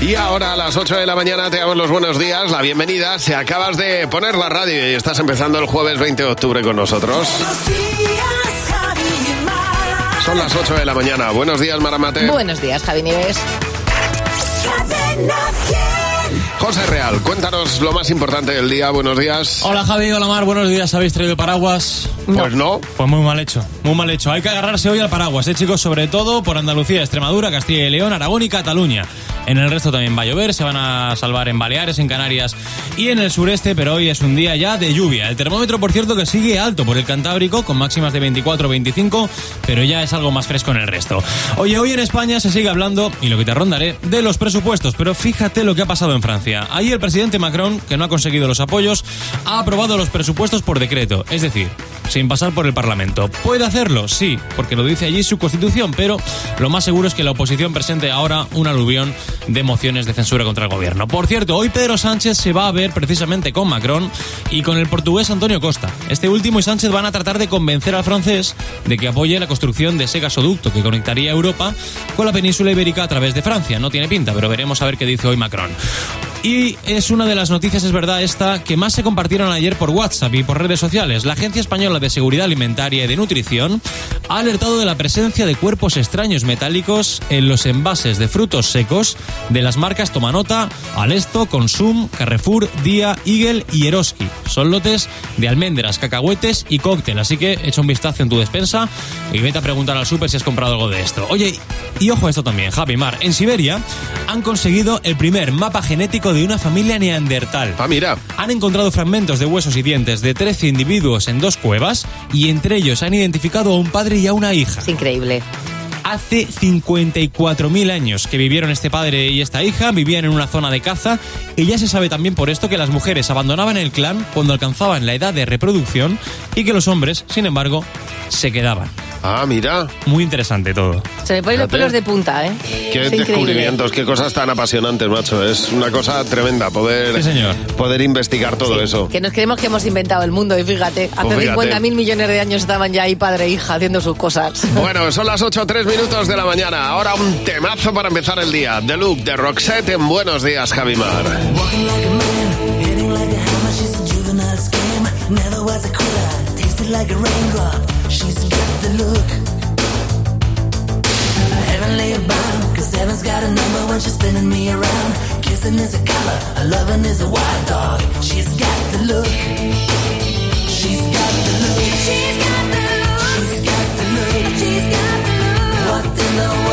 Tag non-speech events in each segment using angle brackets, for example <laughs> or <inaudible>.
Y ahora a las 8 de la mañana te damos los buenos días, la bienvenida. Si acabas de poner la radio y estás empezando el jueves 20 de octubre con nosotros. Son las 8 de la mañana. Buenos días, Maramate. Buenos días, Javi Nieves. José Real, cuéntanos lo más importante del día. Buenos días. Hola Javi, hola Mar, buenos días. ¿Habéis traído paraguas? Pues no. Pues muy mal hecho, muy mal hecho. Hay que agarrarse hoy al paraguas, ¿eh, chicos? Sobre todo por Andalucía, Extremadura, Castilla y León, Aragón y Cataluña. En el resto también va a llover, se van a salvar en Baleares, en Canarias y en el sureste, pero hoy es un día ya de lluvia. El termómetro, por cierto, que sigue alto por el Cantábrico, con máximas de 24-25, pero ya es algo más fresco en el resto. Oye, hoy en España se sigue hablando, y lo que te rondaré, de los presupuestos, pero fíjate lo que ha pasado en Francia. Ahí el presidente Macron, que no ha conseguido los apoyos, ha aprobado los presupuestos por decreto, es decir, sin pasar por el Parlamento. ¿Puede hacerlo? Sí, porque lo dice allí su constitución, pero lo más seguro es que la oposición presente ahora un aluvión de mociones de censura contra el gobierno. Por cierto, hoy Pedro Sánchez se va a ver precisamente con Macron y con el portugués Antonio Costa. Este último y Sánchez van a tratar de convencer al francés de que apoye la construcción de ese gasoducto que conectaría Europa con la península ibérica a través de Francia. No tiene pinta, pero veremos a ver qué dice hoy Macron. Y es una de las noticias, es verdad, esta que más se compartieron ayer por WhatsApp y por redes sociales. La Agencia Española de Seguridad Alimentaria y de Nutrición ha alertado de la presencia de cuerpos extraños metálicos en los envases de frutos secos de las marcas Tomanota, Alesto, Consum, Carrefour, Día, Eagle y Eroski. Son lotes de almendras, cacahuetes y cóctel, así que echa un vistazo en tu despensa y vete a preguntar al súper si has comprado algo de esto. Oye, y ojo a esto también, Javi Mar, en Siberia han conseguido el primer mapa genético de una familia neandertal. Ah, mira. Han encontrado fragmentos de huesos y dientes de 13 individuos en dos cuevas y entre ellos han identificado a un padre y a una hija. Es increíble. Hace 54.000 años que vivieron este padre y esta hija, vivían en una zona de caza y ya se sabe también por esto que las mujeres abandonaban el clan cuando alcanzaban la edad de reproducción y que los hombres, sin embargo, se quedaban. Ah, mira. Muy interesante todo. Se me ponen los pelos de punta, ¿eh? Qué Es increíble. descubrimientos, qué cosas tan apasionantes, macho. Es una cosa tremenda poder, Sí, señor. poder investigar todo eso. Que nos creemos que hemos inventado el mundo y fíjate, hace Pues fíjate. 50.000 millones de años estaban ya ahí padre e hija haciendo sus cosas. <laughs> Bueno, son las 8 3 minutos de la mañana. Ahora un temazo para empezar el día. The Look de Roxette en Buenos Días, Javimar. Never was a quitter. Tasted like a raindrop. She's got the look. Heavenly bound, cause heaven's got a number when she's spinning me around. Kissing is a color, a loving is a wild dog. She's got the look. She's got the look. She's got the look. She's got the look. She's got the look. What in the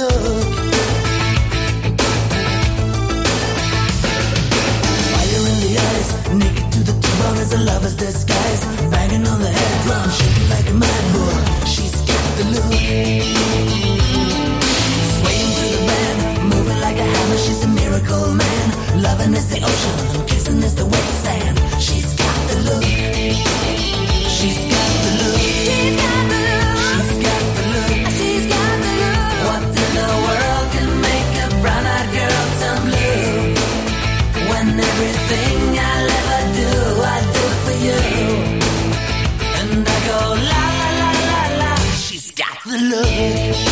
in the eyes, naked to the bone as a lover's disguise. On the head drum, like a mad bull. She's got the look. The band, moving like a hammer. She's a miracle man. Is the ocean, is the wet sand. She's got the look. She's got the look. She's got the look. love.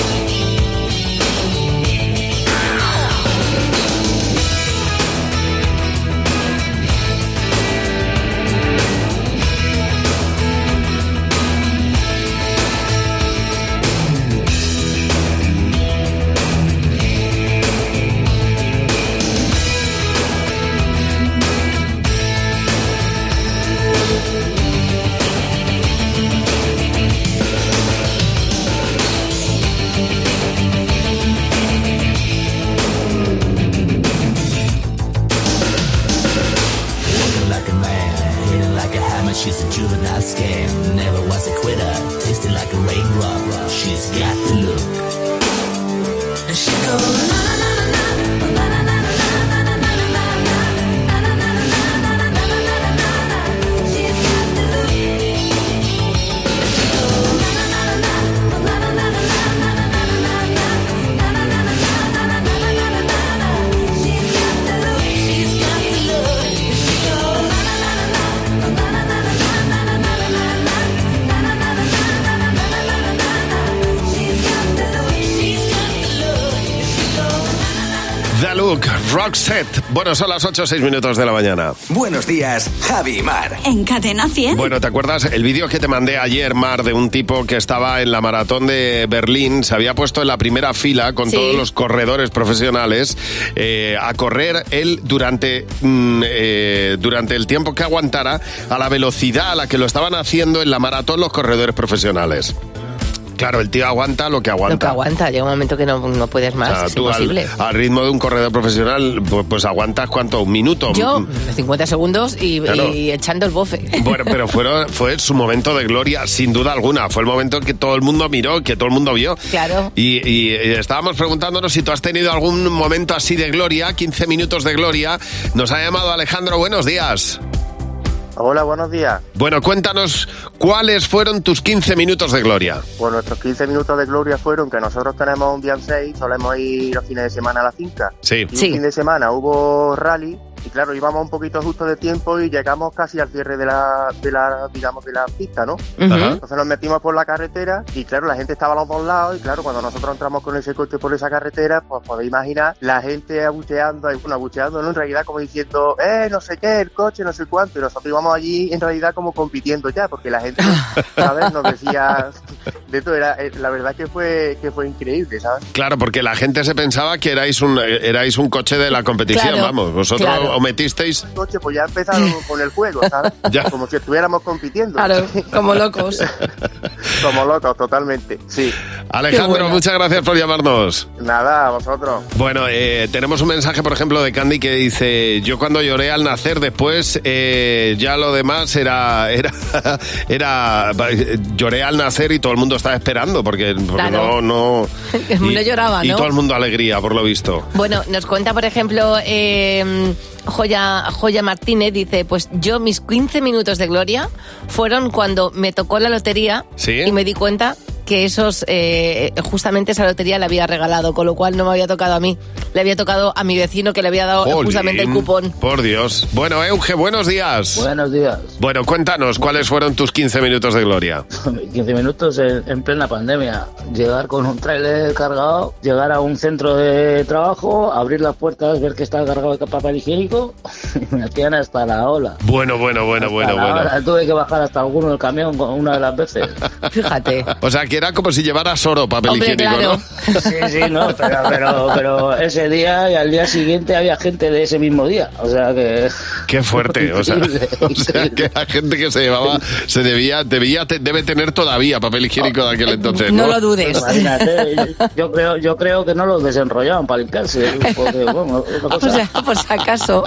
Bueno, son las 8 o 6 minutos de la mañana. Buenos días, Javi y Mar. En Cadena 100. Bueno, ¿te acuerdas el vídeo que te mandé ayer, Mar, de un tipo que estaba en la maratón de Berlín? Se había puesto en la primera fila con Sí. todos los corredores profesionales eh, a correr él durante, mm, eh, durante el tiempo que aguantara a la velocidad a la que lo estaban haciendo en la maratón los corredores profesionales. Claro, el tío aguanta lo que aguanta. Lo que aguanta, llega un momento que no, no puedes más, O sea, es tú imposible. al ritmo de un corredor profesional, pues, pues aguantas cuánto, un minuto. Yo, 50 segundos y, Claro. y echando el bofe. Bueno, pero fueron, fue su momento de gloria, sin duda alguna. Fue el momento que todo el mundo miró, que todo el mundo vio. Claro. Y, y, estábamos preguntándonos si tú has tenido algún momento así de gloria, 15 minutos de gloria. Nos ha llamado Alejandro, buenos días. Hola, buenos días. Bueno, cuéntanos cuáles fueron tus 15 minutos de gloria. Pues nuestros 15 minutos de gloria fueron que nosotros tenemos un día en 6, solemos ir los fines de semana a la finca. Sí. Y Sí. un fin de semana hubo rally y claro, íbamos un poquito justo de tiempo y llegamos casi al cierre de la, de la digamos, de la pista, ¿no? Entonces nos metimos por la carretera y claro, la gente estaba a los dos lados y claro, cuando nosotros entramos con ese coche por esa carretera, pues podéis imaginar la gente abucheando, y, bueno, abucheando, ¿no? En realidad como diciendo, eh, no sé qué, el coche, no sé cuánto, y nosotros íbamos allí en realidad como compitiendo ya, porque la gente, <laughs> ¿sabes? Nos decía, de todo, era, eh, la verdad que fue, que fue increíble, ¿sabes? Claro, porque la gente se pensaba que erais un, eh, erais un coche de la competición, Claro, vamos. Vosotros claro. Os metisteis... coche, pues ya empezaron con el juego, ¿sabes? <laughs> Ya. Como si estuviéramos compitiendo. Claro, como locos. <laughs> Como locos, totalmente. Sí. Alejandro, bueno. muchas gracias por llamarnos. Nada, a vosotros. Bueno, eh, tenemos un mensaje, por ejemplo, de Candy que dice: Yo cuando lloré al nacer, después eh, ya lo demás era, era, <laughs> era, lloré al nacer y todo el mundo estaba esperando porque, porque Claro. no, no, El mundo lloraba, y ¿no? todo el mundo alegría, por lo visto. Bueno, nos cuenta, por ejemplo, eh, Joya, Joya Martínez, dice, pues yo mis 15 minutos de gloria fueron cuando me tocó la lotería ¿Sí? y me di cuenta que esos, eh, justamente esa lotería le había regalado, con lo cual no me había tocado a mí, le había tocado a mi vecino que le había dado Jolín, justamente el cupón. Por Dios. Bueno, Euge, buenos días. Buenos días. Bueno, cuéntanos, ¿cuáles fueron tus 15 minutos de gloria? <laughs> 15 minutos en, en plena pandemia. Llegar con un tráiler cargado, llegar a un centro de trabajo, abrir las puertas, ver que está cargado de papel higiénico y <laughs> me hacían hasta la ola. Bueno, bueno, bueno, Hasta bueno, la bueno. ola. Tuve que bajar hasta alguno del camión una de las veces. <laughs> Fíjate. O sea, que era como si llevaras oro papel Hombre, higiénico, claro. ¿no? Sí, sí, no, pero, pero, pero ese día y al día siguiente había gente de ese mismo día. O sea que... Qué fuerte, o sea, Increíble, <laughs> o sea que la gente que se llevaba se debía, debía te- debe tener todavía papel higiénico de aquel entonces, ¿no? No lo dudes. Imagínate, yo creo, yo creo que no los desenrollaban para limpiarse. Porque, bueno, otra <laughs> O sea, por si acaso.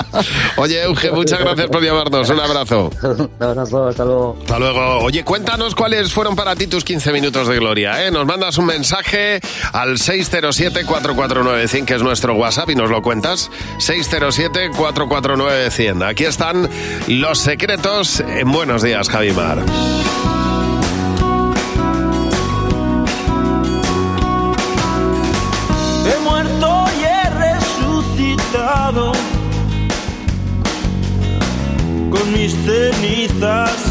Oye, Euge, muchas gracias por llamarnos. Un abrazo. <laughs> Un abrazo, hasta luego. Hasta luego. Oye, cuéntanos cuáles fueron para ti tus 15 minutos de gloria, ¿eh? Nos mandas un mensaje al 607-449-100, que es nuestro WhatsApp, y nos lo cuentas. 607-449-100. Aquí están los secretos en Buenos Días, Javimar. He muerto y he resucitado con mis cenizas.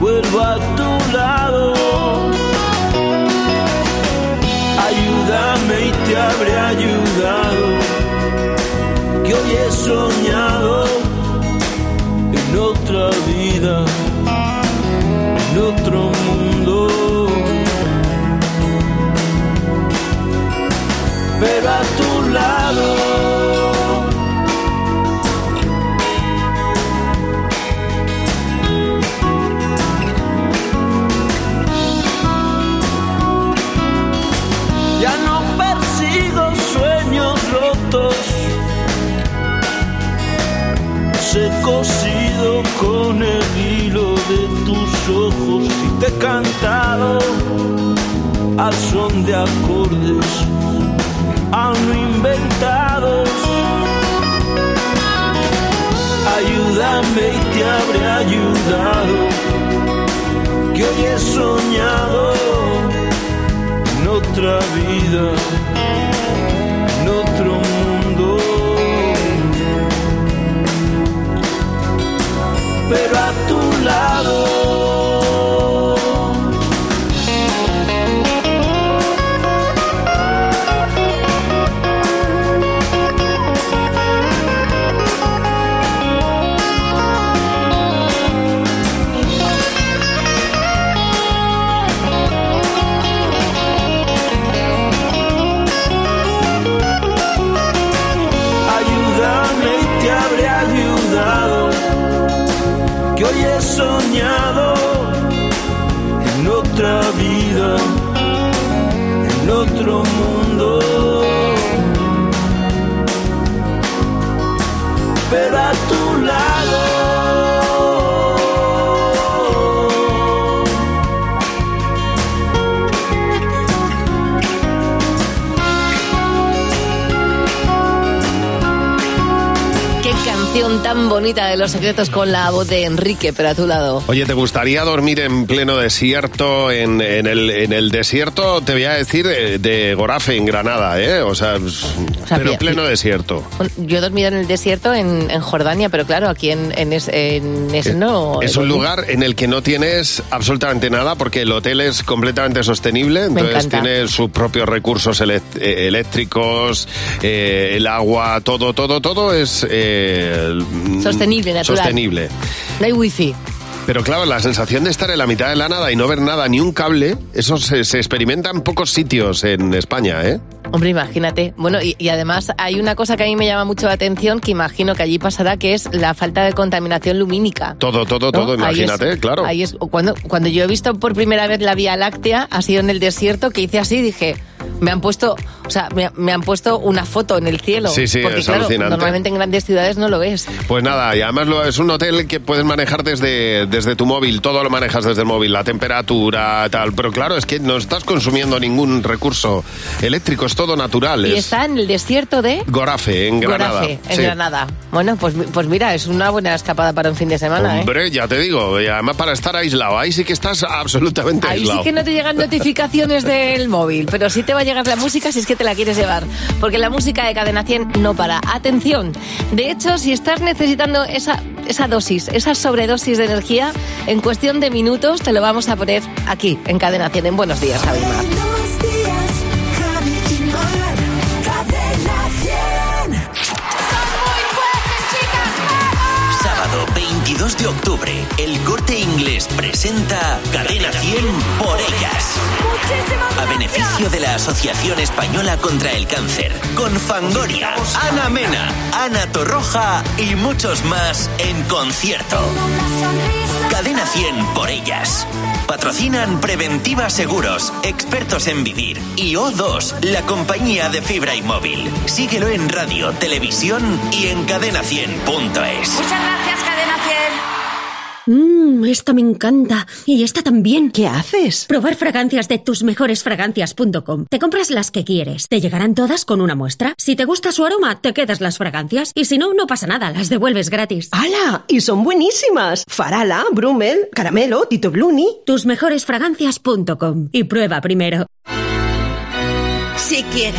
vuelvo a tu lado. Ayúdame y te habré ayudado, que hoy he soñado te he cantado al son de acordes aún inventados. Ayúdame y te habré ayudado. Que hoy he soñado en otra vida, en otro mundo. Pero a tu lado. A tu canción tan bonita de los secretos con la voz de Enrique, pero a tu lado. Oye, ¿te gustaría dormir en pleno desierto? En, en el, en el desierto, te voy a decir, eh, de Gorafe, en Granada, ¿eh? O sea, pero pi- pleno desierto. Yo he dormido en el desierto en, en Jordania, pero claro, aquí en, en, es- ese no. Es un lugar en el que no tienes absolutamente nada porque el hotel es completamente sostenible, entonces tiene sus propios recursos eh, eléctricos, eh, el agua, todo, todo, todo es eh, Sostenible, natural. Sostenible. No hay wifi. Pero claro, la sensación de estar en la mitad de la nada y no ver nada, ni un cable, eso se, se experimenta en pocos sitios en España, ¿eh? Hombre, imagínate. Bueno, y, y además hay una cosa que a mí me llama mucho la atención, que imagino que allí pasará, que es la falta de contaminación lumínica. Todo, todo, ¿no? todo, Ahí imagínate, es- claro. Ahí es, cuando, cuando yo he visto por primera vez la Vía Láctea, ha sido en el desierto, que hice así, dije, me han puesto, o sea, me, me han puesto una foto en el cielo. Sí, sí, porque es claro, alucinante. normalmente en grandes ciudades no lo ves. Pues nada, y además lo- es un hotel que puedes manejar desde, desde tu móvil, todo lo manejas desde el móvil, la temperatura, tal. Pero claro, es que no estás consumiendo ningún recurso eléctrico, es todo natural. Y es está en el desierto de Gorafe, en Granada. Gorafe, en Sí. Granada. Bueno, pues, pues mira, es una buena escapada para un fin de semana, ¿eh? Hombre, ya te digo, y además para estar aislado, ahí sí que estás absolutamente Ahí aislado. sí que no te llegan <laughs> notificaciones del móvil, pero sí te va a llegar la música si es que te la quieres llevar. Porque la música de Cadena 100 no para. Atención. De hecho, si estás necesitando esa, esa dosis, esa sobredosis de energía, en cuestión de minutos te lo vamos a poner aquí, en Cadena 100. En Buenos Días, Javi Mar. De octubre, el corte inglés presenta Cadena 100 por ellas. A beneficio de la Asociación Española contra el Cáncer. Con Fangoria, Ana Mena, Ana Torroja y muchos más en concierto. Cadena 100 por ellas. Patrocinan Preventiva Seguros, expertos en vivir. Y O2, la compañía de fibra y móvil. Síguelo en radio, televisión y en cadena100.es. Muchas gracias, Cadena 100. Mmm, esta me encanta. Y esta también. ¿Qué haces? Probar fragancias de tusmejoresfragancias.com. Te compras las que quieres. Te llegarán todas con una muestra. Si te gusta su aroma, te quedas las fragancias. Y si no, no pasa nada, las devuelves gratis. ¡Hala! Y son buenísimas. Farala, Brummel, Caramelo, Tito Bluni. Tusmejoresfragancias.com. Y prueba primero. Si quiero.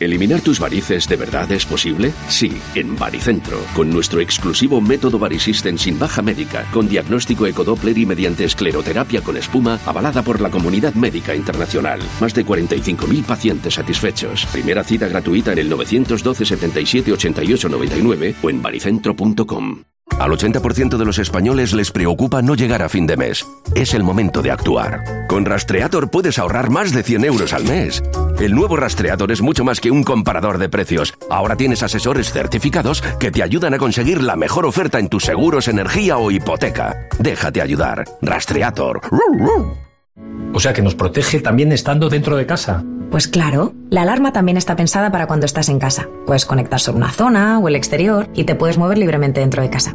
¿Eliminar tus varices de verdad es posible? Sí, en Baricentro, con nuestro exclusivo método Varisystem sin baja médica, con diagnóstico ecodoppler y mediante escleroterapia con espuma, avalada por la comunidad médica internacional. Más de 45.000 pacientes satisfechos. Primera cita gratuita en el 912 77 88 99 o en baricentro.com. Al 80% de los españoles les preocupa no llegar a fin de mes. es el momento de actuar. Con Rastreator puedes ahorrar más de 100 euros al mes. El nuevo Rastreator es mucho más que un comparador de precios. Ahora tienes asesores certificados que te ayudan a conseguir la mejor oferta en tus seguros, energía o hipoteca. Déjate ayudar. Rastreator. O sea que nos protege también estando dentro de casa. Pues claro, la alarma también está pensada para cuando estás en casa. Puedes conectar sobre una zona o el exterior y te puedes mover libremente dentro de casa.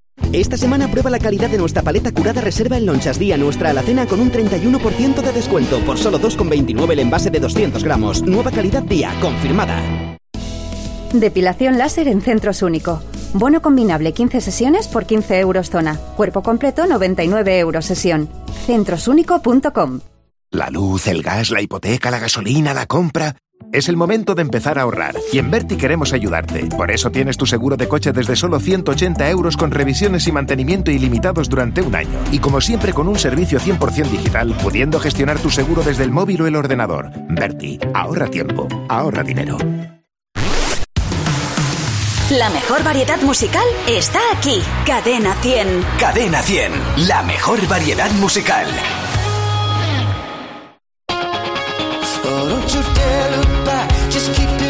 Esta semana prueba la calidad de nuestra paleta curada reserva en Lonchas Día nuestra alacena con un 31% de descuento por solo 2,29 el envase de 200 gramos. Nueva calidad día, confirmada. Depilación láser en Centros Único. Bono combinable 15 sesiones por 15 euros zona. Cuerpo completo 99 euros sesión. Centrosúnico.com. La luz, el gas, la hipoteca, la gasolina, la compra. Es el momento de empezar a ahorrar y en Berti queremos ayudarte. Por eso tienes tu seguro de coche desde solo 180 euros con revisiones y mantenimiento ilimitados durante un año. Y como siempre con un servicio 100% digital, pudiendo gestionar tu seguro desde el móvil o el ordenador. Berti, ahorra tiempo, ahorra dinero. La mejor variedad musical está aquí. Cadena 100. Cadena 100, la mejor variedad musical. Oh, don't you dare look back. Just keep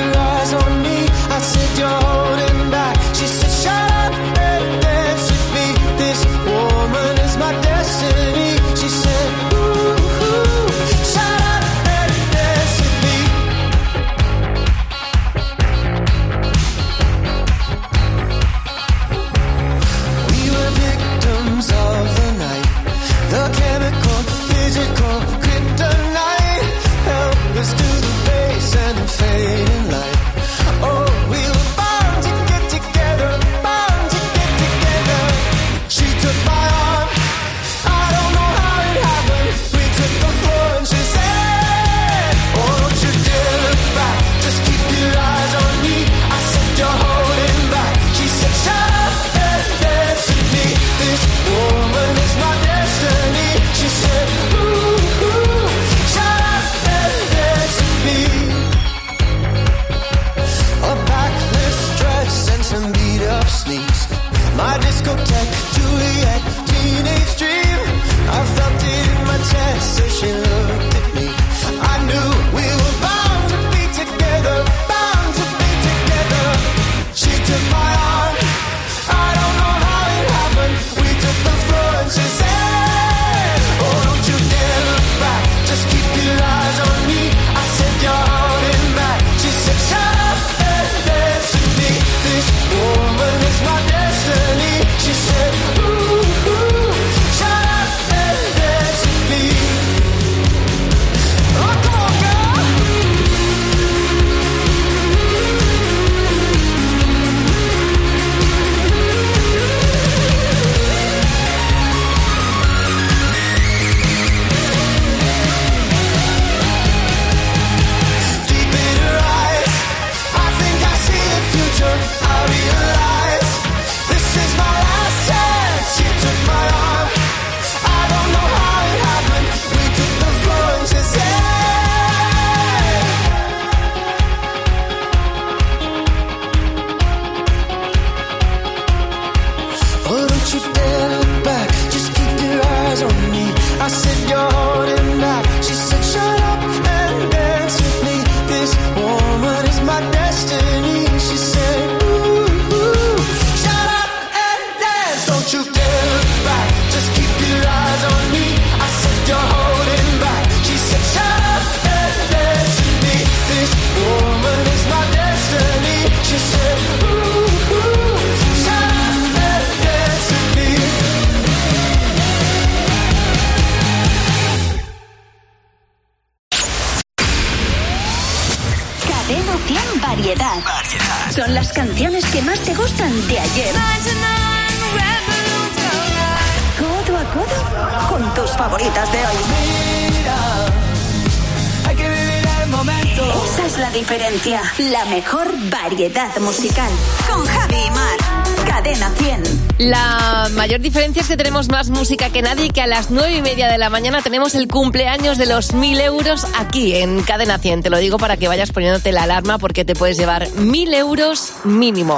variedad musical. Con Javi y Mar. Cadena La mayor diferencia es que tenemos más música que nadie y que a las nueve y media de la mañana tenemos el cumpleaños de los mil euros aquí en Cadena 100. Te lo digo para que vayas poniéndote la alarma porque te puedes llevar mil euros mínimo.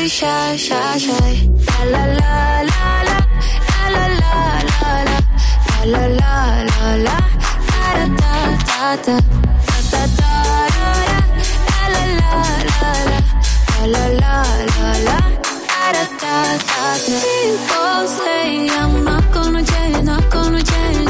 be shy, shy, shy. La la la la la la la la la la la la la da da da da da da da la la la la la la la la da da da da People say I'm not gonna change, not gonna change.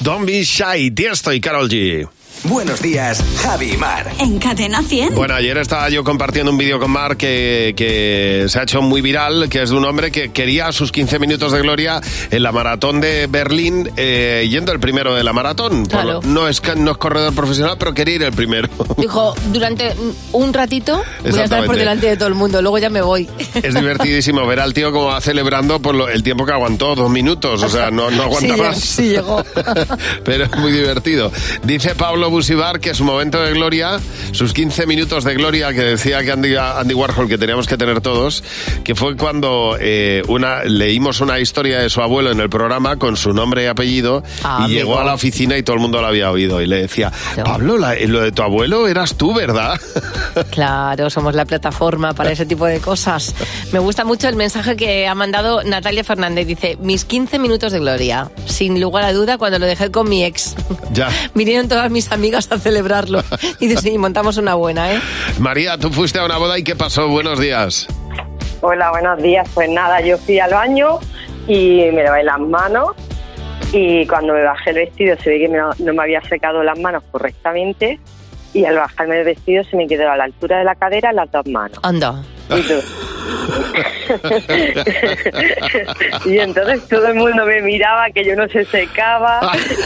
Don't be shy, Tiesto y Carol G. Buenos días, Javi y Mar. En Cadena 100. Bueno, ayer estaba yo compartiendo un vídeo con Mark que, que se ha hecho muy viral, que es de un hombre que quería sus 15 minutos de gloria en la maratón de Berlín, eh, yendo el primero de la maratón. Claro. lo- no, es, no es corredor profesional, pero quería ir el primero. Dijo, durante un ratito voy a estar por delante de todo el mundo, luego ya me voy. Es divertidísimo ver al tío como va celebrando por lo- el tiempo que aguantó, dos minutos, o sea, no, no aguanta Sí, más. sí llegó. <laughs> Pero es muy divertido. Dice Pablo Busibar que su momento de gloria, sus 15 minutos de gloria que decía que Andy, Andy Warhol que teníamos que tener todos, que fue cuando eh, una, leímos una historia de su abuelo en el programa con su nombre y apellido Ah, y llegó a la oficina y todo el mundo lo había oído y le decía, Pablo, la- lo de tu abuelo eras tú, ¿verdad? <laughs> Claro, somos la plataforma para ese tipo de cosas. Me gusta mucho el mensaje que ha mandado Natalia Fernández. Dice, mis 15 minutos de gloria. Sin lugar a duda, cuando lo dejé con mi ex. ya. <laughs> Vinieron todas mis amigas a celebrarlo. <laughs> Y dice, sí, montamos una buena, ¿eh? María, tú fuiste a una boda y ¿qué pasó? Buenos días. Hola, buenos días. Pues nada, yo fui al baño y me lavé las manos y cuando me bajé el vestido se ve que no, no me había secado las manos correctamente y al bajarme el vestido se me quedó a la altura de la cadera las dos manos. Anda. Y, tú. <laughs> y entonces todo el mundo me miraba que yo no se secaba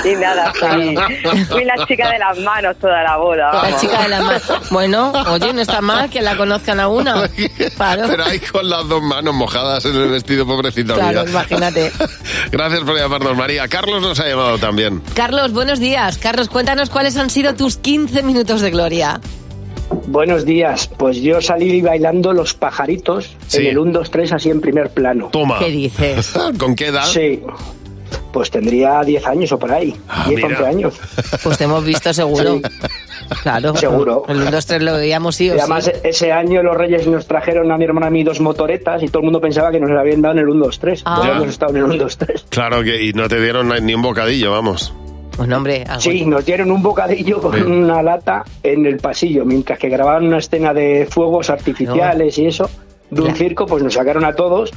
y nada, <laughs> fui, fui la chica de las manos toda la boda. La vamos. chica de la mano. Bueno, oye, no está mal que la conozcan a una. <laughs> Claro. Pero ahí con las dos manos mojadas en el vestido, pobrecita Claro, mía. imagínate. <laughs> Gracias por llamarnos, María. Carlos nos ha llamado también. Carlos, buenos días. Carlos, cuéntanos cuáles han sido tus 15 minutos de gloria. Buenos días, pues yo salí bailando los pajaritos en el 1, 2, 3 así en primer plano. Toma. ¿Qué dices? <laughs> ¿Con qué edad? Sí, pues tendría 10 años o por ahí, 10, mira. 11 años. Pues te hemos visto seguro. Claro. Seguro. El 1, 2, 3 lo veíamos sí o Y además sí. ese año los reyes nos trajeron a mi hermana y a mí dos motoretas y todo el mundo pensaba que nos la habían dado en el 1, 2, 3. Ah. Ya hemos estado en el 1, 2, 3. Claro que y no te dieron ni un bocadillo, vamos. Pues algo- Sí, nos dieron un bocadillo con Sí. una lata en el pasillo, mientras que grababan una escena de fuegos artificiales y eso, de un circo, pues nos sacaron a todos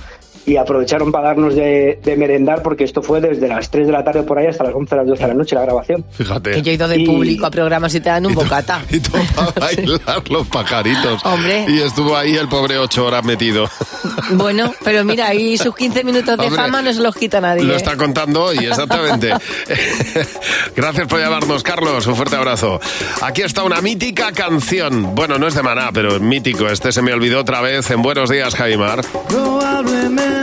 y aprovecharon para darnos de, de merendar porque esto fue desde las 3 de la tarde por ahí hasta las 11 de las 12 de la noche la grabación. Fíjate. Que yo he ido de Y- público a programas y te dan un <laughs> bocata. <laughs> Y tú a <laughs> bailar los pajaritos. Hombre. Y estuvo ahí el pobre ocho horas metido. Bueno, pero mira, ahí sus 15 minutos de Hombre, fama no se los quita nadie. Lo ¿eh? está contando hoy, exactamente. Gracias por llamarnos, Carlos. Un fuerte abrazo. Aquí está una mítica canción. Bueno, no es de Maná, pero es mítico. Este se me olvidó otra vez en Buenos Días, Jaimar. Probablemente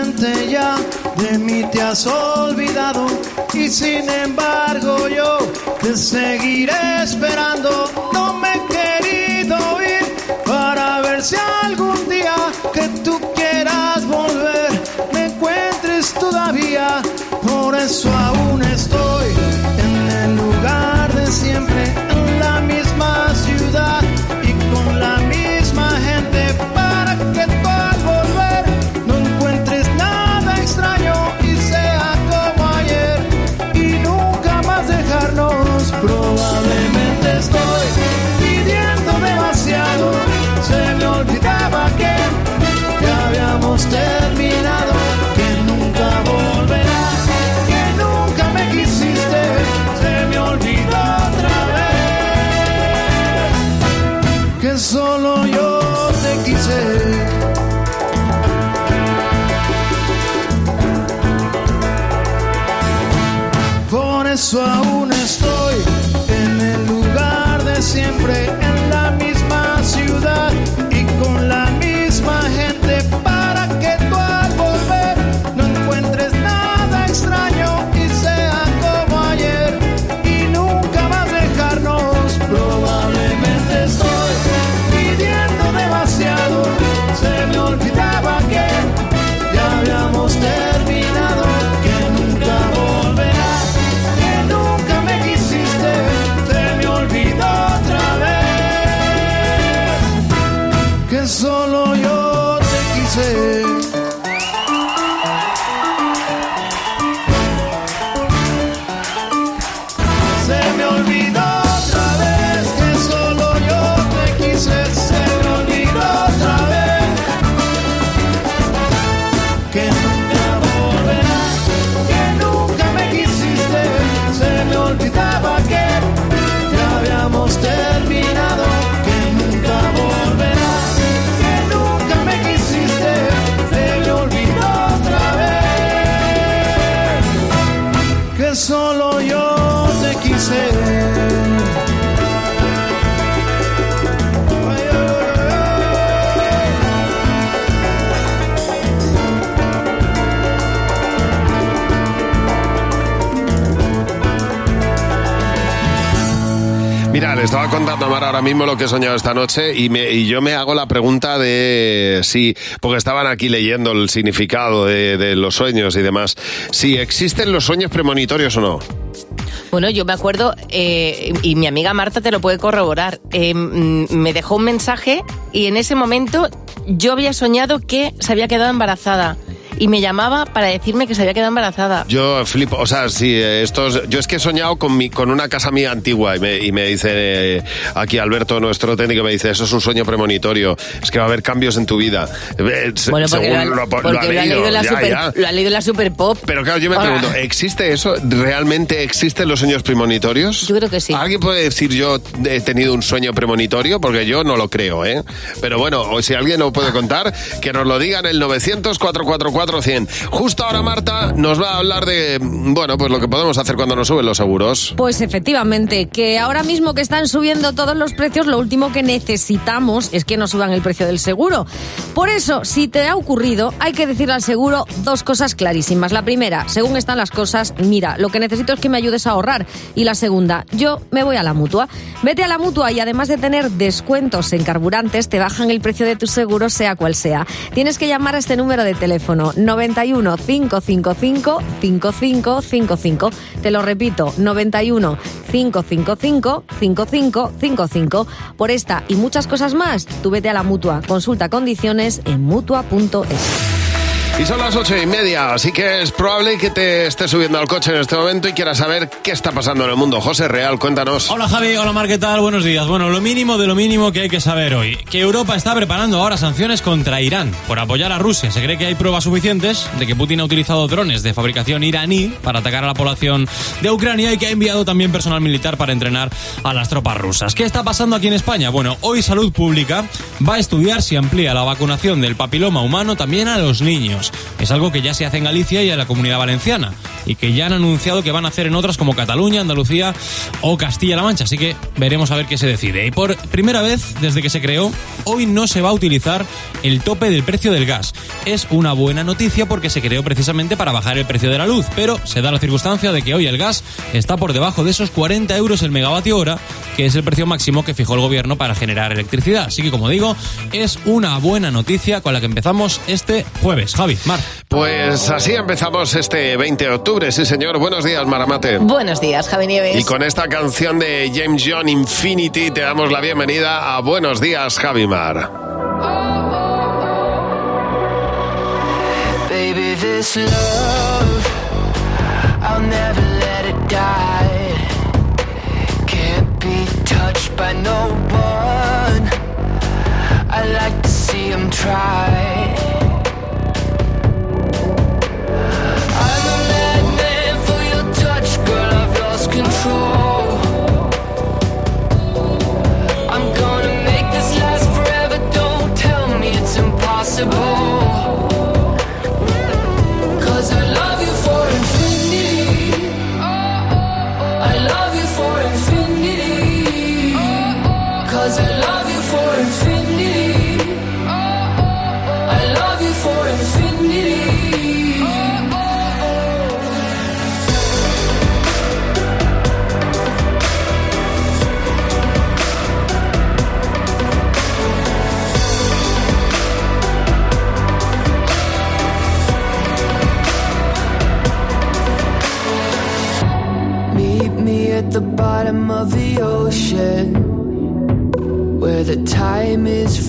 ya de mí te has olvidado y sin embargo yo te seguiré esperando. No me he querido ir para ver si algún día que tú quieras volver me encuentres todavía. Por eso Mira, le estaba contando a Mar ahora mismo lo que he soñado esta noche y, me, y yo me hago la pregunta de si, porque estaban aquí leyendo el significado de, los sueños y demás, si existen los sueños premonitorios o no. Bueno, yo me acuerdo, eh, y mi amiga Marta te lo puede corroborar, eh, mm, me dejó un mensaje y en ese momento yo había soñado que se había quedado embarazada. Y me llamaba para decirme que se había quedado embarazada. Yo flipo, o sea, sí, eh, estos, yo es que he soñado con, mi, con una casa mía antigua y me, y me dice eh, aquí Alberto, nuestro técnico, me dice, eso es un sueño premonitorio, es que va a haber cambios en tu vida. Eh, Bueno, porque, según lo, porque lo ha lo ha leído en la ya, super, ya. lo ha leído la super pop. Pero claro, yo me Ahora, pregunto, ¿existe eso? ¿Realmente existen los sueños premonitorios? Yo creo que sí. ¿Alguien puede decir yo he tenido un sueño premonitorio? Porque yo no lo creo, ¿eh? Pero bueno, o si alguien lo puede contar, que nos lo diga en el 900-444-100. Justo ahora Marta nos va a hablar de, bueno, pues lo que podemos hacer cuando nos suben los seguros. Pues efectivamente, que ahora mismo que están subiendo todos los precios, lo último que necesitamos es que nos suban el precio del seguro. Por eso, si te ha ocurrido, hay que decirle al seguro dos cosas clarísimas. La primera, según están las cosas, mira, lo que necesito es que me ayudes a ahorrar. Y la segunda, yo me voy a la mutua. Vete a la mutua y además de tener descuentos en carburantes, te bajan el precio de tu seguro, sea cual sea. Tienes que llamar a este número de teléfono 91 555 5555. Te lo repito, 91 555 5555. Por esta y muchas cosas más, tú vete a la mutua. Consulta condiciones en mutua.es. Y son las ocho y media, así que es probable que te estés subiendo al coche en este momento y quieras saber qué está pasando en el mundo. José Real, cuéntanos. Hola Javi, hola Mar, ¿qué tal? Buenos días. Bueno, lo mínimo de lo mínimo que hay que saber hoy, que Europa está preparando ahora sanciones contra Irán por apoyar a Rusia. Se cree que hay pruebas suficientes de que Putin ha utilizado drones de fabricación iraní para atacar a la población de Ucrania y que ha enviado también personal militar para entrenar a las tropas rusas. ¿Qué está pasando aquí en España? Bueno, hoy Salud Pública va a estudiar si amplía la vacunación del papiloma humano también a los niños. Es algo que ya se hace en Galicia y en la Comunidad Valenciana y que ya han anunciado que van a hacer en otras como Cataluña, Andalucía o Castilla-La Mancha. Así que veremos a ver qué se decide. Y por primera vez desde que se creó, hoy no se va a utilizar el tope del precio del gas. Es una buena noticia porque se creó precisamente para bajar el precio de la luz, pero se da la circunstancia de que hoy el gas está por debajo de esos 40 euros el megavatio hora, que es el precio máximo que fijó el gobierno para generar electricidad. Así que, como digo, es una buena noticia con la que empezamos este jueves. Javi, Mar. Pues así empezamos este 20 de octubre, sí señor. Buenos días, Maramate. Buenos días, Javi Nieves. Y con esta canción de James John Infinity te damos la bienvenida a Buenos días, Javi Mar. Baby, this love, I'll never let it die. Can't be touched by no one. I like to see him try. Impossible.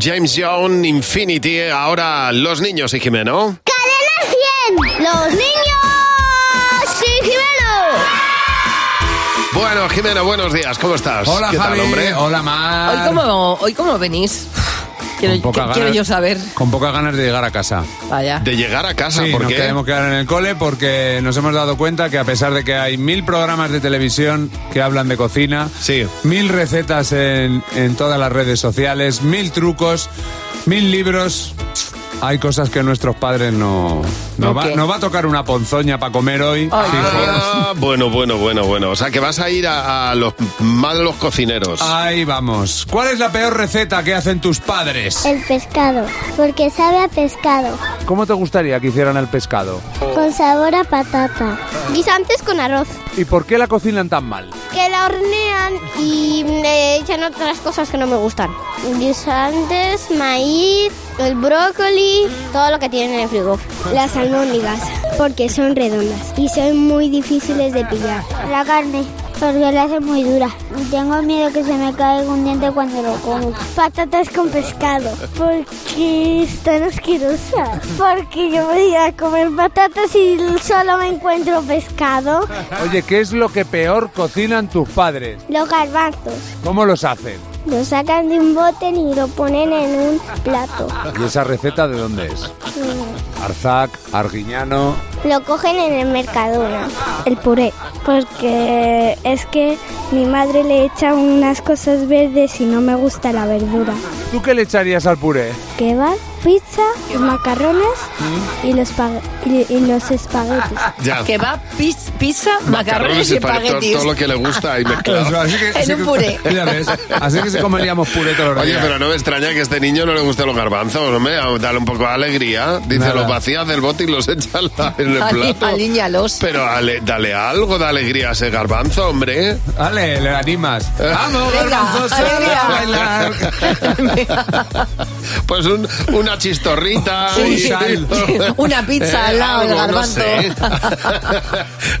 James Young Infinity, ahora los niños y Jimeno. ¡Cadena 100! ¡Los niños! ¡Sí, Jimeno! Bueno, Jimeno, buenos días, ¿cómo estás? Hola, ¿Qué Javi. tal, hombre? Hola, Mar. Hoy cómo, hoy cómo venís. Quiero, Con pocas que- quiero ganas- yo saber. Con pocas ganas de llegar a casa. Vaya. De llegar a casa, Sí, ¿por nos qué? queremos quedar en el cole porque nos hemos dado cuenta que a pesar de que hay mil programas de televisión que hablan de cocina, mil recetas en, en todas las redes sociales, mil trucos, mil libros, hay cosas que nuestros padres no... Nos va, nos va a tocar una ponzoña para comer hoy. Ah, bueno, bueno, bueno, bueno. O sea, que vas a ir a, a los malos cocineros. Ahí vamos. ¿Cuál es la peor receta que hacen tus padres? El pescado, porque sabe a pescado, ¿Cómo te gustaría que hicieran el pescado? con sabor a patata. Guisantes con arroz. ¿Y por qué la cocinan tan mal? Que la hornean y le echan otras cosas que no me gustan. Guisantes, maíz, el brócoli, todo lo que tienen en el frigo. Las albóndigas, porque son redondas y son muy difíciles de pillar. La carne, Porque la hace muy dura. Tengo miedo que se me caiga un diente cuando lo como. Patatas con pescado. Porque están asquerosas. Porque yo voy a comer patatas y solo me encuentro pescado. Oye, ¿qué es lo que peor cocinan tus padres? Los garbanzos. ¿Cómo los hacen? Lo sacan de un bote y lo ponen en un plato. ¿Y esa receta de dónde es? Arzac, Arguiñano. Lo cogen en el Mercadona. El puré. Porque es que mi madre le echa unas cosas verdes y no me gusta la verdura. ¿Tú qué le echarías al puré? Kebab, pizza, macarrones y los, y, y los espaguetis. <laughs> Ya. Que va pis- pizza, macarrones y espaguetis, espaguetis. Todo lo que le gusta ahí <laughs> mezclado. Así que- <laughs> así En un que- puré. Ya ves, Así que se comeríamos puré todos los Oye, días. pero no me extraña que a este niño no le gusten los garbanzos, hombre. Dale un poco de alegría. Dice, Vacías del bote y los <laughs> echas en el plato. Aliñalos. Pero ale- dale algo de alegría a ese garbanzo, hombre. Vale, le animas. Vamos, Venga, alegría. a bailar. <laughs> Pues un- una chistorrita. Sí, y- sí. Una pizza al lado del algo, no garbanzo. sé.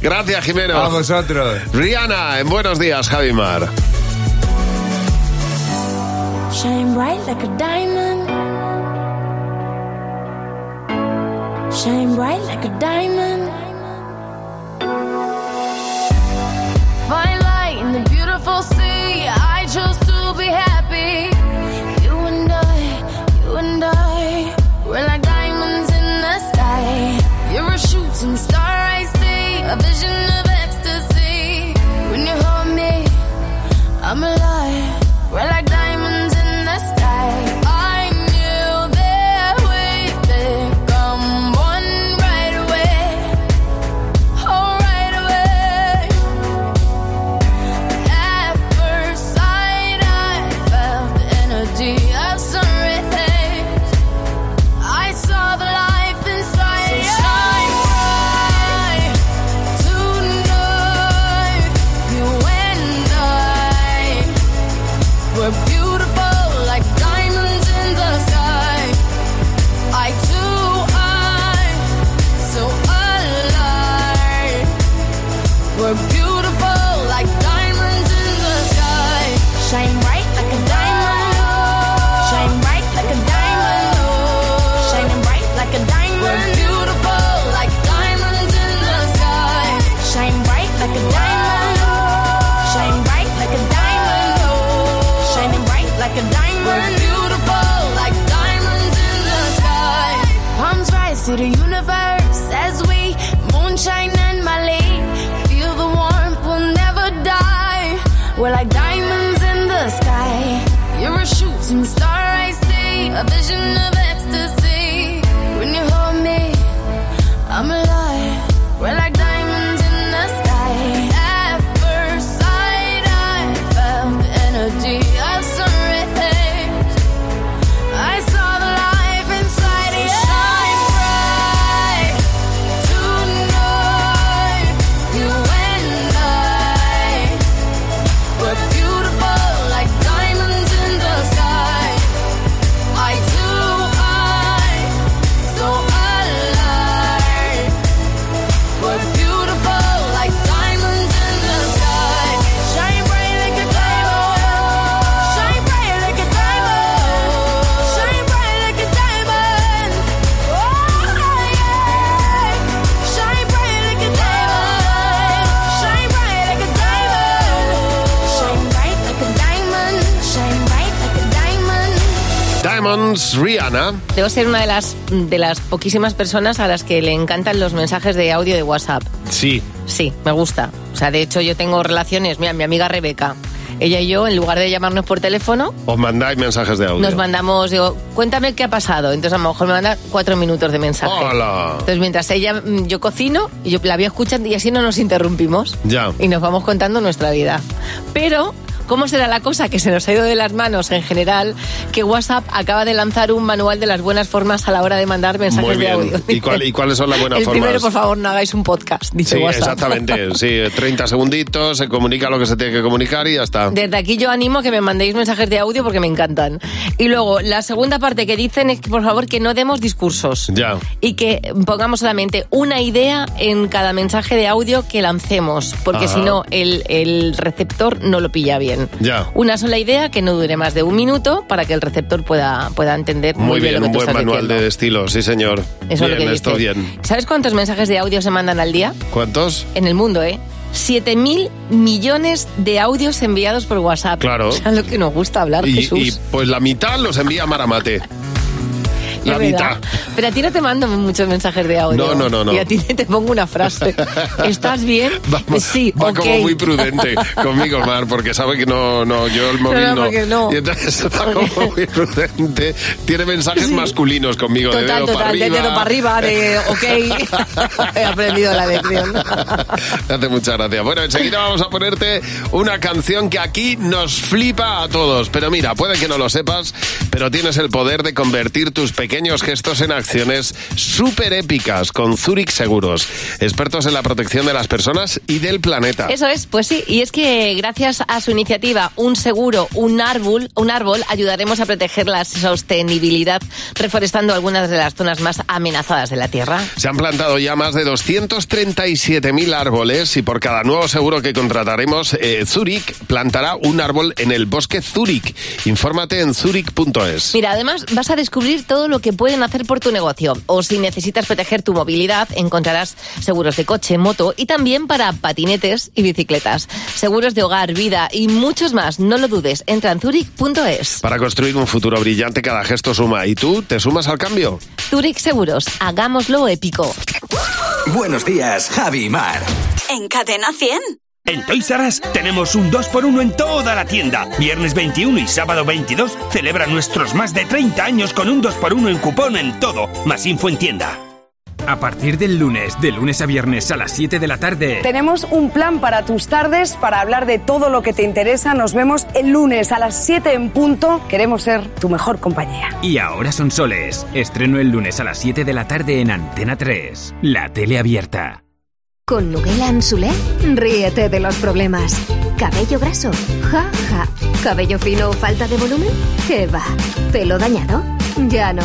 <laughs> Gracias, Jimeno. A vosotros. Rihanna, en Buenos Días, Javimar. Shine bright like a diamond. Shine bright like a diamond. Find light in the beautiful sea. I chose to be happy. You and I, you and I, we're like diamonds in the sky. You're a shooting star I see, a vision of ecstasy. When you hold me, I'm alive. To the Diamonds, Rihanna. Debo ser una de las, de las poquísimas personas a las que le encantan los mensajes de audio de WhatsApp. Sí. Sí, me gusta. O sea, de hecho yo tengo relaciones, mira, mi amiga Rebeca, ella y yo, en lugar de llamarnos por teléfono, Os mandáis mensajes de audio. nos mandamos, digo, cuéntame qué ha pasado. Entonces a lo mejor me manda cuatro minutos de mensaje. ¡Hola! Entonces mientras ella, mm, yo cocino, y yo la voy escuchando y así no nos interrumpimos. Ya. Y nos vamos contando nuestra vida. Pero ¿Cómo será la cosa que se nos ha ido de las manos en general? Que WhatsApp acaba de lanzar un manual de las buenas formas a la hora de mandar mensajes Muy de audio. ¿Y, cuál- y cuáles son las buenas El formas? primero, por favor, no hagáis un podcast, dice Sí, WhatsApp. exactamente. <laughs> Sí, 30 segunditos, se comunica lo que se tiene que comunicar y ya está. Desde aquí yo animo a que me mandéis mensajes de audio porque me encantan. Y luego, la segunda parte que dicen es que, por favor, que no demos discursos Ya. y que pongamos solamente una idea en cada mensaje de audio que lancemos, porque si no, el, el receptor no lo pilla bien. Ya. Una sola idea que no dure más de un minuto para que el receptor pueda, pueda entender muy, Muy bien, lo que un tú buen estás manual diciendo. de estilo, sí señor. Eso es lo bien, que esto dice. bien. ¿Sabes cuántos mensajes de audio se mandan al día? ¿Cuántos? En el mundo, ¿eh? 7.000 millones de audios enviados por WhatsApp. Claro. O sea, lo que nos gusta hablar, Y, Jesús. y, pues la mitad los envía Maramate. La mitad. Pero a ti no te mando muchos mensajes de audio. No, no, no, no. Y a ti te pongo una frase. ¿Estás bien? <laughs> sí, Va ok. como muy prudente <laughs> conmigo, Mar, porque sabe que no, no, yo el móvil No, no. no. Y entonces <laughs> va como muy prudente. Tiene mensajes masculinos conmigo, de Total, dedo para total, de arriba. dedo para arriba, de ok. He aprendido la lección. Me hace mucha gracia. Bueno, enseguida vamos a ponerte una canción que aquí nos flipa a todos. Pero mira, puede que no lo sepas, pero tienes el poder de convertir tus pequeños gestos en acciones súper épicas con Zurich Seguros, expertos en la protección de las personas y del planeta. Eso es, pues sí. Y es que gracias a su iniciativa Un Seguro, un árbol, un árbol, ayudaremos a proteger la sostenibilidad reforestando algunas de las zonas más amenazadas de la Tierra. Se han plantado ya más de 237.000 árboles y por cada nuevo seguro que contrataremos, eh, Zurich plantará un árbol en el bosque Zurich. Infórmate en zurich.es. Mira, además vas a descubrir todo lo que pueden hacer por tu negocio. O si necesitas proteger tu movilidad, encontrarás seguros de coche, moto y también para patinetes y bicicletas. Seguros de hogar, vida y muchos más. No lo dudes. Entra en zurich.es. Para construir un futuro brillante, cada gesto suma. ¿Y tú te sumas al cambio? Zurich Seguros. Hagámoslo épico. Buenos días, Javi y Mar. En Cadena 100. En Toys R Us tenemos un 2x1 en toda la tienda. Viernes 21 y sábado 22 celebra nuestros más de 30 años con un 2x1 en cupón en todo. Más info en tienda. A partir del lunes, de lunes a viernes a las 7 de la tarde. Tenemos un plan para tus tardes, para hablar de todo lo que te interesa. Nos vemos el lunes a las 7 en punto. Queremos ser tu mejor compañía. Y ahora son soles. Estreno el lunes a las 7 de la tarde en Antena 3. La tele abierta. Con Nuguela Anzulé, ríete de los problemas. ¿Cabello graso? Ja, ja. ¿Cabello fino o falta de volumen? ¿Qué va? ¿Pelo dañado? Ya no.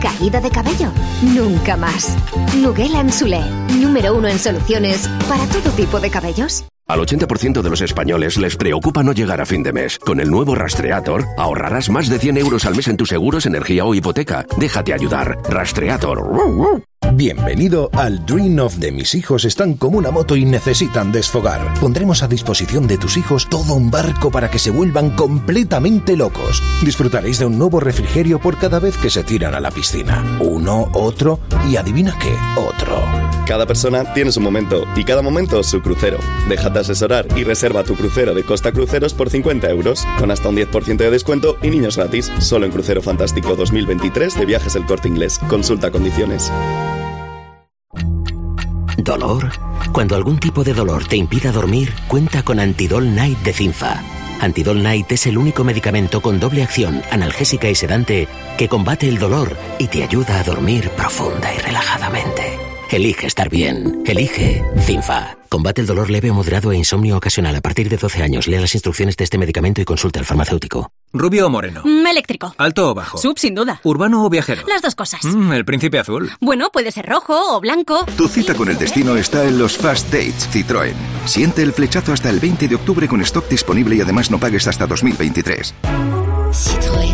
¿Caída de cabello? Nunca más. Nuguela Anzulé, número uno en soluciones para todo tipo de cabellos. Al 80% de los españoles les preocupa no llegar a fin de mes. Con el nuevo Rastreator ahorrarás más de 100 euros al mes en tus seguros, energía o hipoteca. Déjate ayudar. Rastreator. Bienvenido al Dream of de mis hijos están como una moto y necesitan desfogar. Pondremos a disposición de tus hijos todo un barco para que se vuelvan completamente locos. Disfrutaréis de un nuevo refrigerio por cada vez que se tiran a la piscina. Uno, otro y adivina qué, otro. Cada persona tiene su momento y cada momento su crucero. Déjate asesorar y reserva tu crucero de Costa Cruceros por 50 euros, con hasta un 10% de descuento y niños gratis. Solo en Crucero Fantástico 2023 de Viajes El Corte Inglés. Consulta condiciones. ¿Dolor? Cuando algún tipo de dolor te impida dormir, cuenta con Antidol Night de Cinfa. Antidol Night es el único medicamento con doble acción, analgésica y sedante, que combate el dolor y te ayuda a dormir profunda y relajadamente. Elige estar bien. Elige Cinfa. Combate el dolor leve o moderado e insomnio ocasional a partir de 12 años. Lea las instrucciones de este medicamento y consulte al farmacéutico. ¿Rubio o moreno? Mm, eléctrico. ¿Alto o bajo? Sub, sin duda. ¿Urbano o viajero? Las dos cosas. Mm, el príncipe azul. Bueno, puede ser rojo o blanco. Tu cita con el destino está en los Fast Dates Citroën. Siente el flechazo hasta el 20 de octubre con stock disponible y además no pagues hasta 2023. Citroën.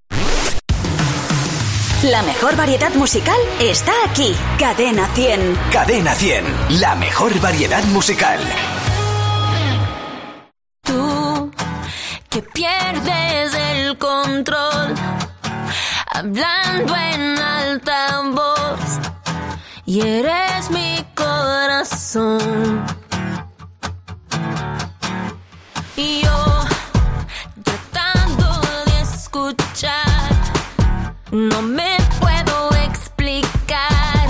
La mejor variedad musical está aquí. Cadena 100. Cadena 100. La mejor variedad musical. Tú que pierdes el control. Hablando en alta voz. Y eres mi corazón. Y yo no me puedo explicar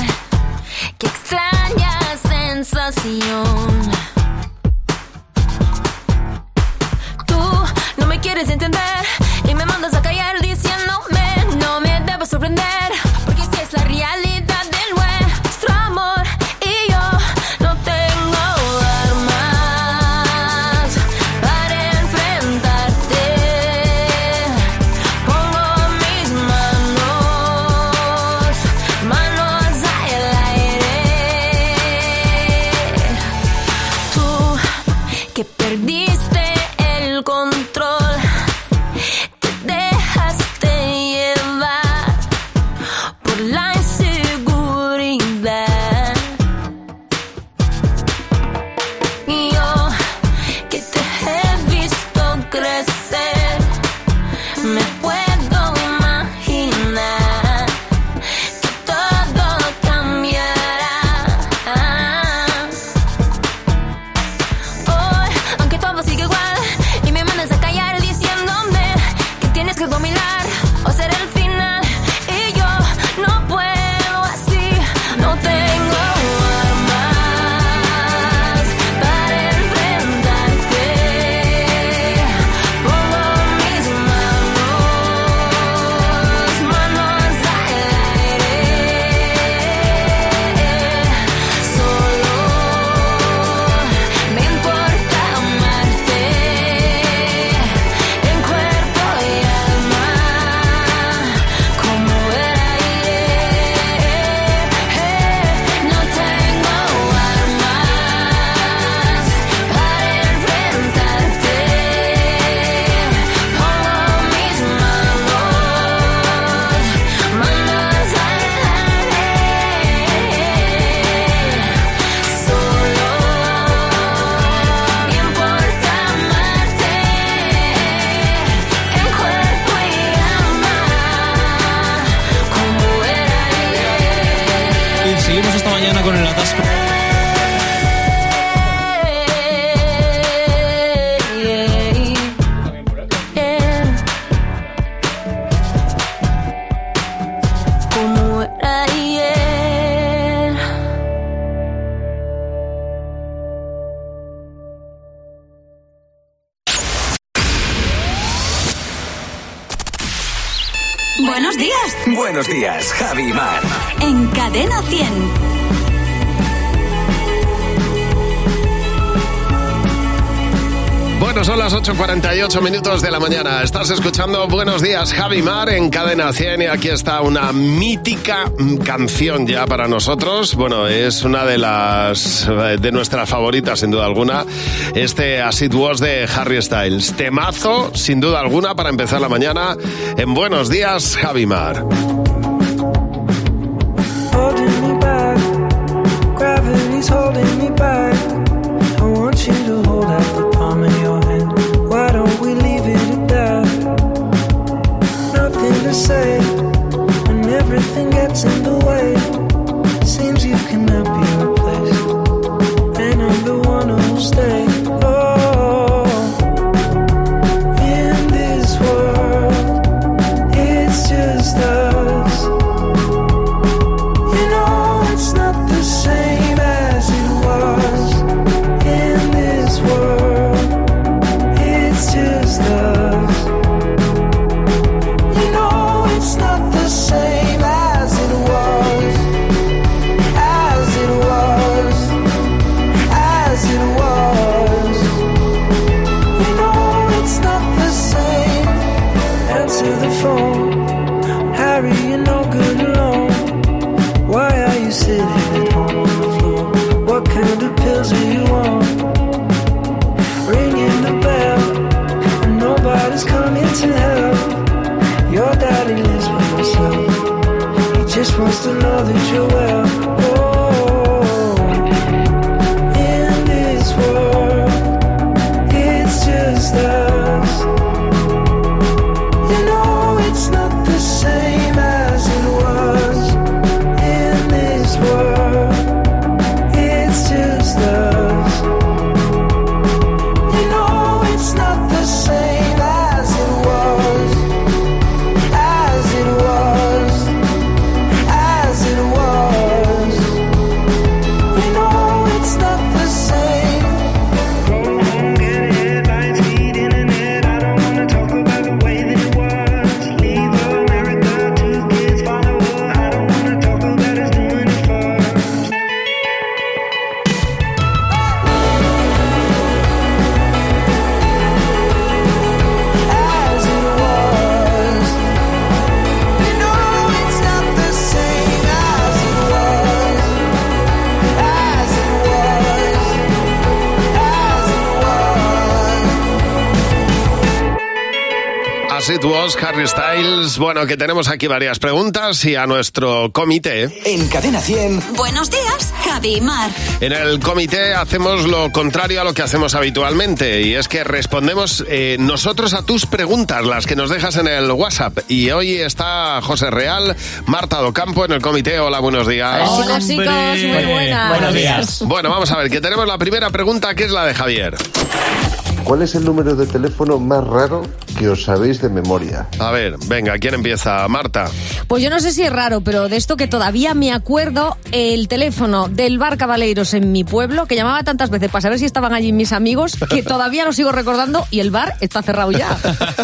qué extraña sensación. Tú no me quieres entender y me mandas a callar diciéndome no me debo sorprender mañana con el atasco. Como era ayer. Buenos días. Buenos días, Javi Mar. En Cadena 100. Bueno, son las 8.48 minutos de la mañana. Estás escuchando Buenos Días, Javi Mar, en Cadena 100 y aquí está una mítica canción ya para nosotros. Bueno, es una de las de nuestras favoritas, sin duda alguna. Este As It Was de Harry Styles. Temazo, sin duda alguna, para empezar la mañana en Buenos Días, Javi Mar. holding me. Say when everything gets in the way. your world Harry Styles. Bueno, que tenemos aquí varias preguntas y a nuestro comité. En Cadena 100. Buenos días, Javi Mar. En el comité hacemos lo contrario a lo que hacemos habitualmente y es que respondemos eh, nosotros a tus preguntas, las que nos dejas en el WhatsApp. Y hoy está José Real, Marta Docampo en el comité. Hola, buenos días. Hola, chicos, muy buenas. Buenos días. Bueno, vamos a ver, que tenemos la primera pregunta que es la de Javier. ¿Cuál es el número de teléfono más raro que os sabéis de memoria? A ver, venga, ¿quién empieza? Marta. Pues yo no sé si es raro, pero de esto que todavía me acuerdo, el teléfono del bar Cabaleiros en mi pueblo, que llamaba tantas veces para saber si estaban allí mis amigos, que <laughs> todavía lo sigo recordando y el bar está cerrado ya.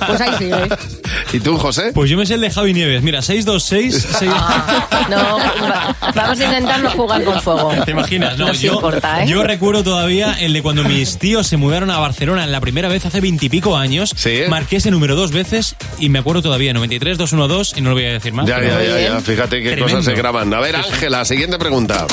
Pues ahí sigue. ¿eh? ¿Y tú, José? Pues yo me sé el de Javi Nieves. Mira, 626. seis- <laughs> No, va- vamos a intentar no jugar con fuego. ¿Te imaginas? No, Nos yo, importa, ¿eh? yo recuerdo todavía el de cuando mis tíos se mudaron a Barcelona en la primera vez hace veintipico años. Marqué ese número dos veces y me acuerdo todavía, 93 212, y no lo voy a decir más. Ya, ya, ya, ya, fíjate qué Tremendo. cosas se graban. A ver, Ángela, siguiente pregunta.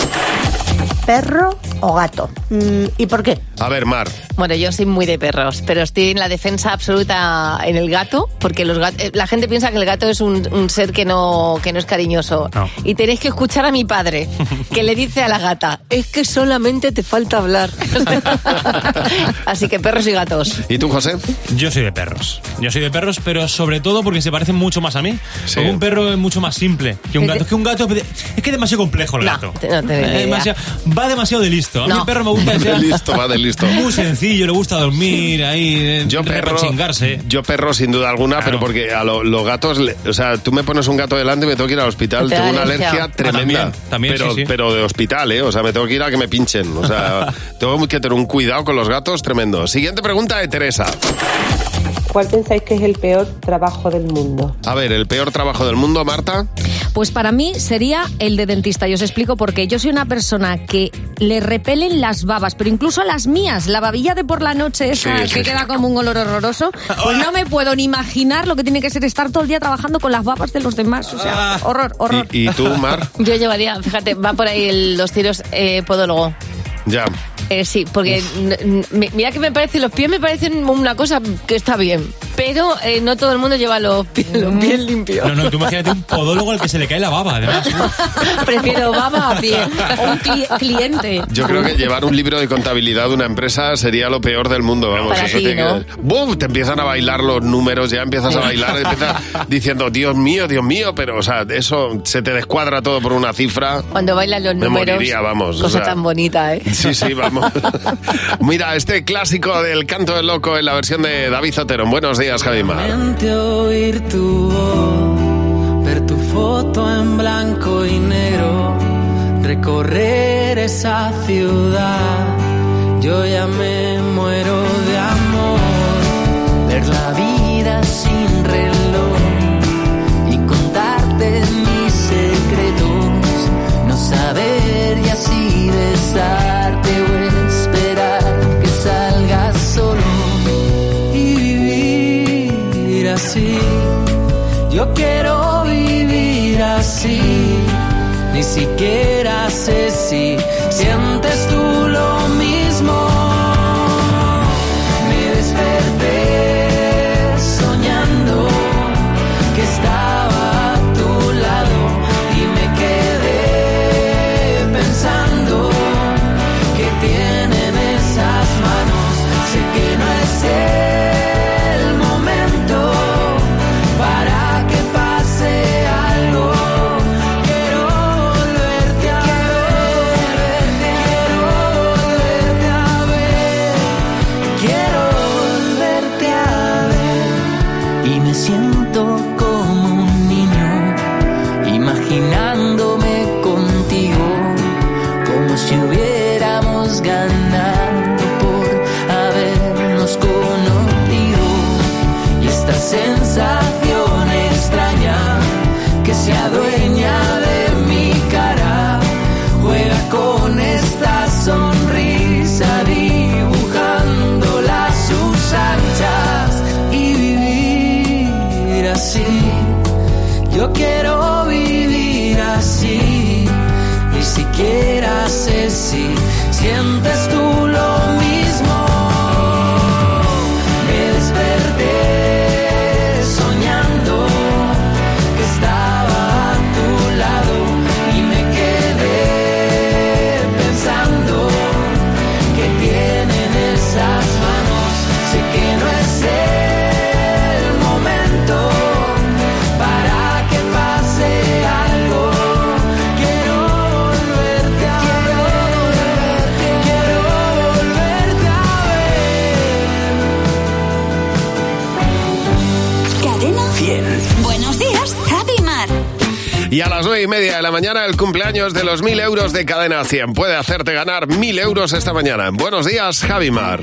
¿Perro o gato? Mm, ¿Y por qué? A ver, Mar. Bueno, yo soy muy de perros, pero estoy en la defensa absoluta en el gato, porque los gat- eh, la gente piensa que el gato es un, un ser que no, que no es cariñoso. Y tenéis que escuchar a mi padre, que le dice a la gata, es que solamente te falta hablar. <laughs> Así que perros y gatos. ¿Y tú, José? Yo soy de perros. Yo soy de perros, pero sobre todo porque se parecen mucho más a mí. Un perro es mucho más simple que un gato. Es que un gato es que es demasiado complejo el gato. te- no Es demasiado- va demasiado de listo. A mí No. el perro me gusta <laughs> que sea listo, va de listo. Muy sencillo, le gusta dormir ahí, Yo perro, chingarse. yo perro sin duda alguna, pero porque a lo- los gatos, le- o sea, tú me pones un gato delante y me tengo que ir al hospital. Tengo una alergia. alergia Ah, tremenda. también, también, pero, sí, sí. pero de hospital, ¿eh? O sea, me tengo que ir a que me pinchen. O sea, <laughs> tengo que tener un cuidado con los gatos tremendo. Siguiente pregunta de Teresa. ¿Cuál pensáis que es el peor trabajo del mundo? A ver, el peor trabajo del mundo, Marta. Pues para mí sería el de dentista. Y os explico por qué. Yo soy una persona que le repelen las babas, pero incluso las mías. La babilla de por la noche esa Sí, sí. que queda como un olor horroroso. Pues no me puedo ni imaginar lo que tiene que ser estar todo el día trabajando con las babas de los demás. O sea, horror, horror. ¿Y, y tú, Mar? Yo llevaría, fíjate, va por ahí el- los tiros eh, podólogo. Ya. Eh, sí, porque mira que me parece, los pies me parecen una cosa que está bien, pero eh, no todo el mundo lleva los pies, los pies limpios. No, no, tú imagínate un podólogo al que se le cae la baba, además. <laughs> Prefiero baba a pie. O un cli- cliente. Yo creo que llevar un libro de contabilidad de una empresa sería lo peor del mundo. Vamos, Para eso ti, tiene ¿no? que- ¡Bum! Te empiezan a bailar los números, ya empiezas a bailar, empiezas <laughs> diciendo, Dios mío, Dios mío, pero, o sea, eso se te descuadra todo por una cifra. Cuando bailan los Me números. moriría, vamos, o Cosa sea. tan bonita, ¿eh? Sí, sí, vamos. <laughs> Mira, este clásico del canto del loco en la versión de David Zotero. Buenos días, Javimar. Oír tu voz, ver tu foto en blanco y negro, recorrer esa ciudad. Yo ya me muero de amor, ver la vida sin reloj y contarte mis secretos, no saber y así besarte así. Yo quiero vivir así. Ni siquiera sé si cumpleaños de los mil euros de Cadena 100. Puede hacerte ganar mil euros esta mañana. Buenos días, Javi Mar.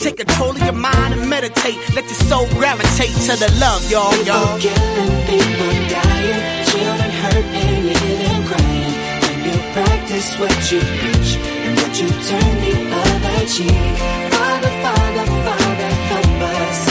Take control of your mind and meditate. Let your soul gravitate to the love, y'all, y'all. People killing, people dying, children hurt and living crying. When you practice what you preach and what you turn the other cheek. Father, Father, Father, help us.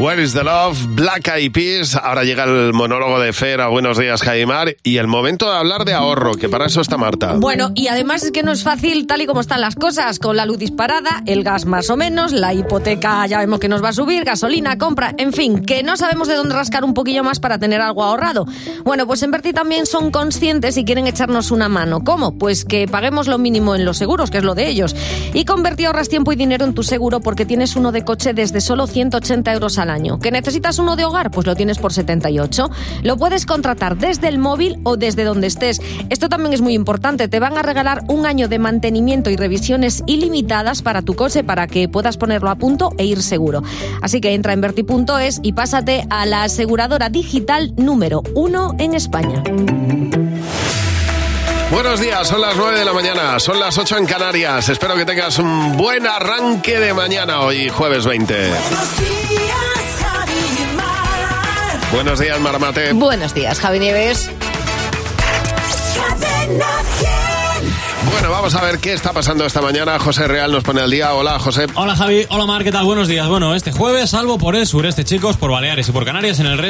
Where is the Love? Black Eyed Peas. Ahora llega el monólogo de Fera. Buenos días, Jaimar. Y el momento de hablar de ahorro, que para eso está Marta. Bueno, y además es que no es fácil tal y como están las cosas, con la luz disparada, el gas más o menos, la hipoteca ya vemos que nos va a subir, gasolina, compra, en fin, que no sabemos de dónde rascar un poquillo más para tener algo ahorrado. Bueno, pues en Berti también son conscientes y quieren echarnos una mano. ¿Cómo? Pues que paguemos lo mínimo en los seguros, que es lo de ellos. Y con Berti ahorras tiempo y dinero en tu seguro porque tienes uno de coche desde solo 180 euros al año. ¿Que necesitas uno de hogar? Pues lo tienes por 78. Lo puedes contratar desde el móvil o desde donde estés. Esto también es muy importante. Te van a regalar un año de mantenimiento y revisiones ilimitadas para tu coche para que puedas ponerlo a punto e ir seguro. Así que entra en verti.es y pásate a la aseguradora digital número uno en España. Buenos días, son las 9 de la mañana, son las 8 en Canarias. Espero que tengas un buen arranque de mañana hoy, jueves 20. Buenos días, Marmate. Buenos días, Javi Nieves. Bueno, vamos a ver qué está pasando esta mañana. José Real nos pone al día. Hola, José. Hola Javi, hola Mar, ¿qué tal? Buenos días. Bueno, este jueves, salvo por el sureste, chicos, por Baleares y por Canarias, en el resto